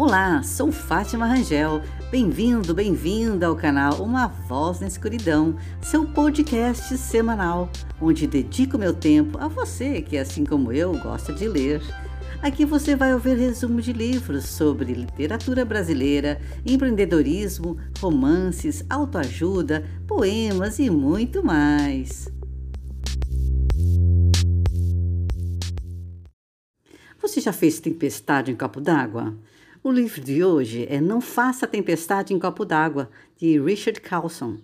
Olá, sou Fátima Rangel. Bem-vindo, bem-vinda ao canal Uma Voz na Escuridão, seu podcast semanal, onde dedico meu tempo a você que, assim como eu, gosta de ler. Aqui você vai ouvir resumo de livros sobre literatura brasileira, empreendedorismo, romances, autoajuda, poemas e muito mais. Você já fez tempestade em copo d'água? O livro de hoje é Não Faça Tempestade em Copo d'Água, de Richard Carlson.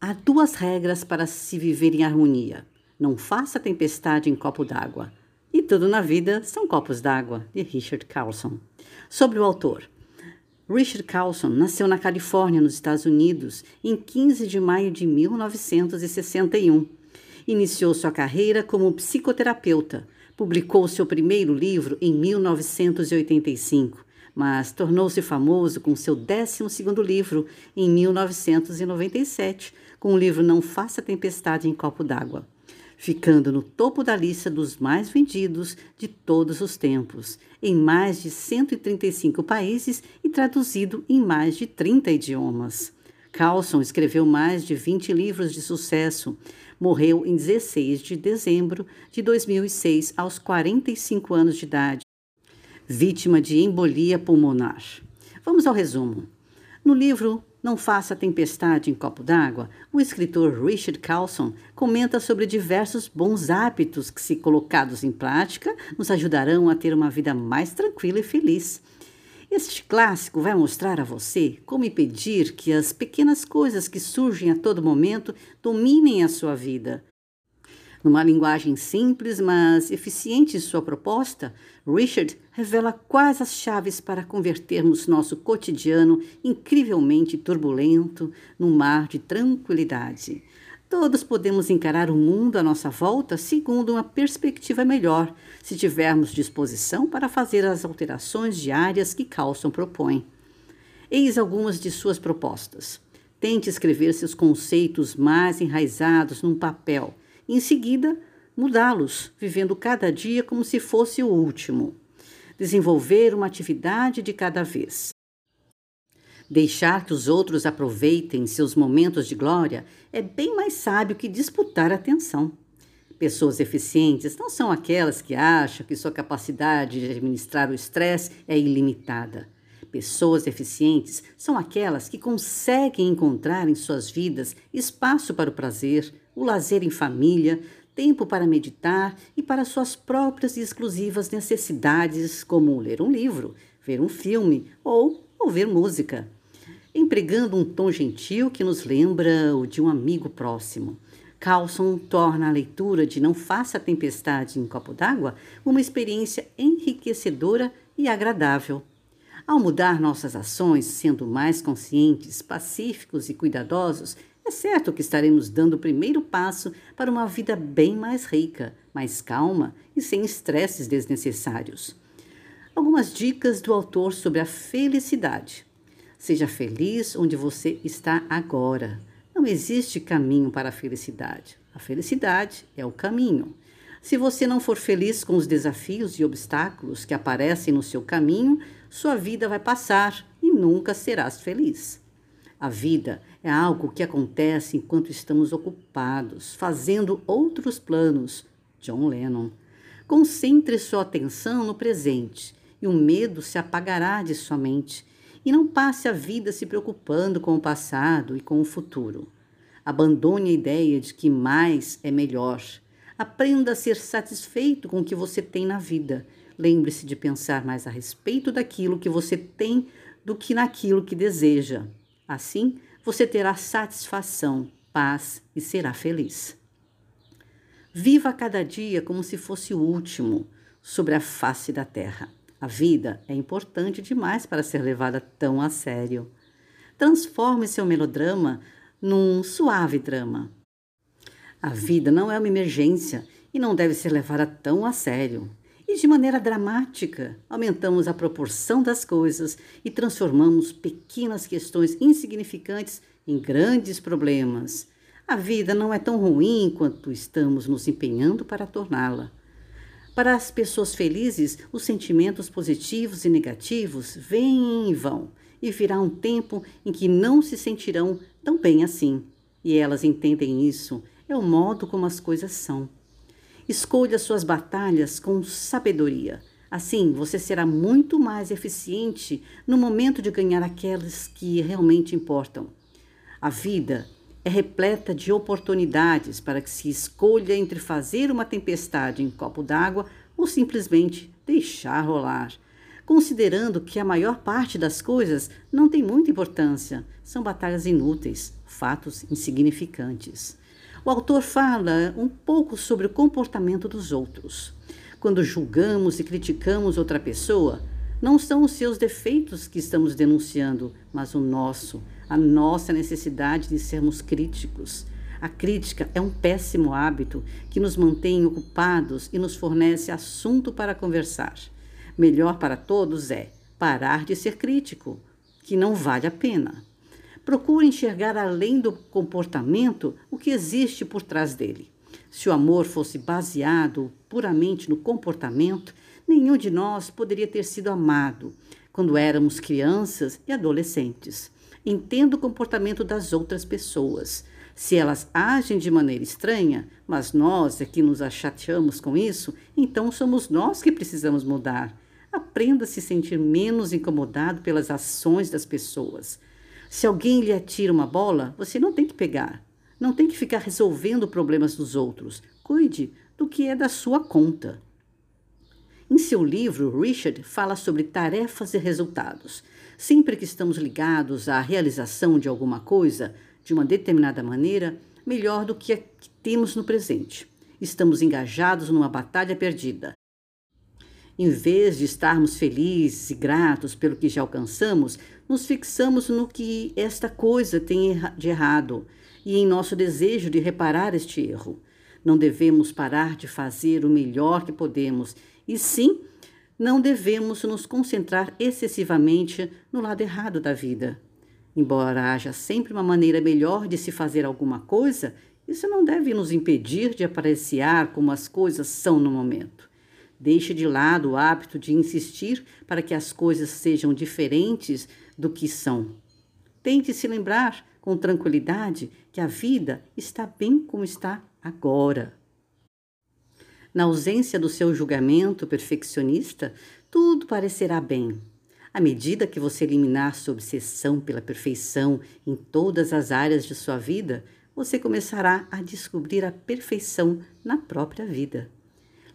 Há duas regras para se viver em harmonia: não faça tempestade em copo d'água. E tudo na vida são copos d'água, de Richard Carlson. Sobre o autor. Richard Carlson nasceu na Califórnia, nos Estados Unidos, em 15 de maio de 1961. Iniciou sua carreira como psicoterapeuta. Publicou seu primeiro livro em 1985, mas tornou-se famoso com seu 12 livro em 1997, com o livro Não Faça Tempestade em Copo d'Água ficando no topo da lista dos mais vendidos de todos os tempos, em mais de 135 países e traduzido em mais de 30 idiomas. Carlson escreveu mais de 20 livros de sucesso. Morreu em 16 de dezembro de 2006, aos 45 anos de idade, vítima de embolia pulmonar. Vamos ao resumo. No livro Não Faça Tempestade em Copo d'Água, o escritor Richard Carlson comenta sobre diversos bons hábitos que, se colocados em prática, nos ajudarão a ter uma vida mais tranquila e feliz. Este clássico vai mostrar a você como impedir que as pequenas coisas que surgem a todo momento dominem a sua vida numa linguagem simples, mas eficiente em sua proposta, Richard revela quais as chaves para convertermos nosso cotidiano incrivelmente turbulento num mar de tranquilidade. Todos podemos encarar o mundo à nossa volta segundo uma perspectiva melhor, se tivermos disposição para fazer as alterações diárias que Carlson propõe. Eis algumas de suas propostas. Tente escrever seus conceitos mais enraizados num papel em seguida, mudá-los, vivendo cada dia como se fosse o último. Desenvolver uma atividade de cada vez. Deixar que os outros aproveitem seus momentos de glória é bem mais sábio que disputar atenção. Pessoas eficientes não são aquelas que acham que sua capacidade de administrar o estresse é ilimitada. Pessoas eficientes são aquelas que conseguem encontrar em suas vidas espaço para o prazer, o lazer em família, tempo para meditar e para suas próprias e exclusivas necessidades, como ler um livro, ver um filme ou ouvir música, empregando um tom gentil que nos lembra o de um amigo próximo. Carlson torna a leitura de Não Faça Tempestade em Copo d'Água uma experiência enriquecedora e agradável. Ao mudar nossas ações, sendo mais conscientes, pacíficos e cuidadosos, é certo que estaremos dando o primeiro passo para uma vida bem mais rica, mais calma e sem estresses desnecessários. Algumas dicas do autor sobre a felicidade. Seja feliz onde você está agora. Não existe caminho para a felicidade. A felicidade é o caminho. Se você não for feliz com os desafios e obstáculos que aparecem no seu caminho, sua vida vai passar e nunca serás feliz. A vida é algo que acontece enquanto estamos ocupados, fazendo outros planos. John Lennon. Concentre sua atenção no presente e o medo se apagará de sua mente. E não passe a vida se preocupando com o passado e com o futuro. Abandone a ideia de que mais é melhor. Aprenda a ser satisfeito com o que você tem na vida. Lembre-se de pensar mais a respeito daquilo que você tem do que naquilo que deseja. Assim, você terá satisfação, paz e será feliz. Viva cada dia como se fosse o último sobre a face da terra. A vida é importante demais para ser levada tão a sério. Transforme seu melodrama num suave drama. A vida não é uma emergência e não deve ser levada tão a sério e de maneira dramática aumentamos a proporção das coisas e transformamos pequenas questões insignificantes em grandes problemas. A vida não é tão ruim quanto estamos nos empenhando para torná-la. Para as pessoas felizes, os sentimentos positivos e negativos vêm e vão, e virá um tempo em que não se sentirão tão bem assim. E elas entendem isso, é o modo como as coisas são. Escolha suas batalhas com sabedoria. Assim, você será muito mais eficiente no momento de ganhar aquelas que realmente importam. A vida é repleta de oportunidades para que se escolha entre fazer uma tempestade em copo d'água ou simplesmente deixar rolar. Considerando que a maior parte das coisas não tem muita importância, são batalhas inúteis, fatos insignificantes. O autor fala um pouco sobre o comportamento dos outros. Quando julgamos e criticamos outra pessoa, não são os seus defeitos que estamos denunciando, mas o nosso, a nossa necessidade de sermos críticos. A crítica é um péssimo hábito que nos mantém ocupados e nos fornece assunto para conversar. Melhor para todos é parar de ser crítico, que não vale a pena. Procure enxergar além do comportamento o que existe por trás dele. Se o amor fosse baseado puramente no comportamento, nenhum de nós poderia ter sido amado quando éramos crianças e adolescentes. Entenda o comportamento das outras pessoas. Se elas agem de maneira estranha, mas nós é que nos achateamos com isso, então somos nós que precisamos mudar. Aprenda a se sentir menos incomodado pelas ações das pessoas. Se alguém lhe atira uma bola, você não tem que pegar. Não tem que ficar resolvendo problemas dos outros. Cuide do que é da sua conta. Em seu livro, Richard fala sobre tarefas e resultados. Sempre que estamos ligados à realização de alguma coisa de uma determinada maneira, melhor do que a que temos no presente. Estamos engajados numa batalha perdida. Em vez de estarmos felizes e gratos pelo que já alcançamos, nos fixamos no que esta coisa tem de errado e em nosso desejo de reparar este erro. Não devemos parar de fazer o melhor que podemos e sim, não devemos nos concentrar excessivamente no lado errado da vida. Embora haja sempre uma maneira melhor de se fazer alguma coisa, isso não deve nos impedir de apreciar como as coisas são no momento. Deixe de lado o hábito de insistir para que as coisas sejam diferentes do que são. Tente se lembrar com tranquilidade que a vida está bem como está agora. Na ausência do seu julgamento perfeccionista, tudo parecerá bem. À medida que você eliminar sua obsessão pela perfeição em todas as áreas de sua vida, você começará a descobrir a perfeição na própria vida.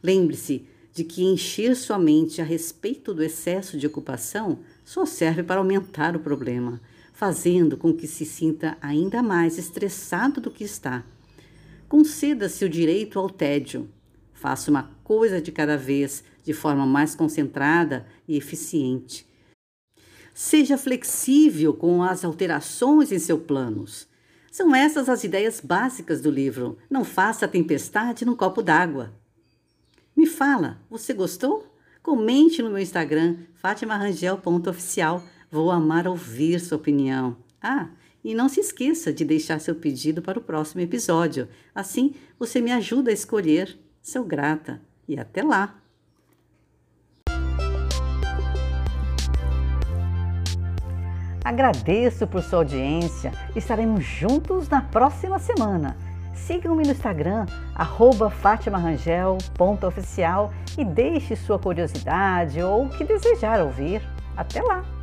Lembre-se de que encher sua mente a respeito do excesso de ocupação só serve para aumentar o problema, fazendo com que se sinta ainda mais estressado do que está. Conceda-se o direito ao tédio. Faça uma coisa de cada vez, de forma mais concentrada e eficiente. Seja flexível com as alterações em seus planos. São essas as ideias básicas do livro. Não faça tempestade num copo d'água. Me fala, você gostou? Comente no meu Instagram, fatimarangel.oficial. Vou amar ouvir sua opinião. Ah, e não se esqueça de deixar seu pedido para o próximo episódio. Assim, você me ajuda a escolher. Sou grata. E até lá! Agradeço por sua audiência. Estaremos juntos na próxima semana. Sigam-me no Instagram, fatimarangel.oficial e deixe sua curiosidade ou o que desejar ouvir. Até lá!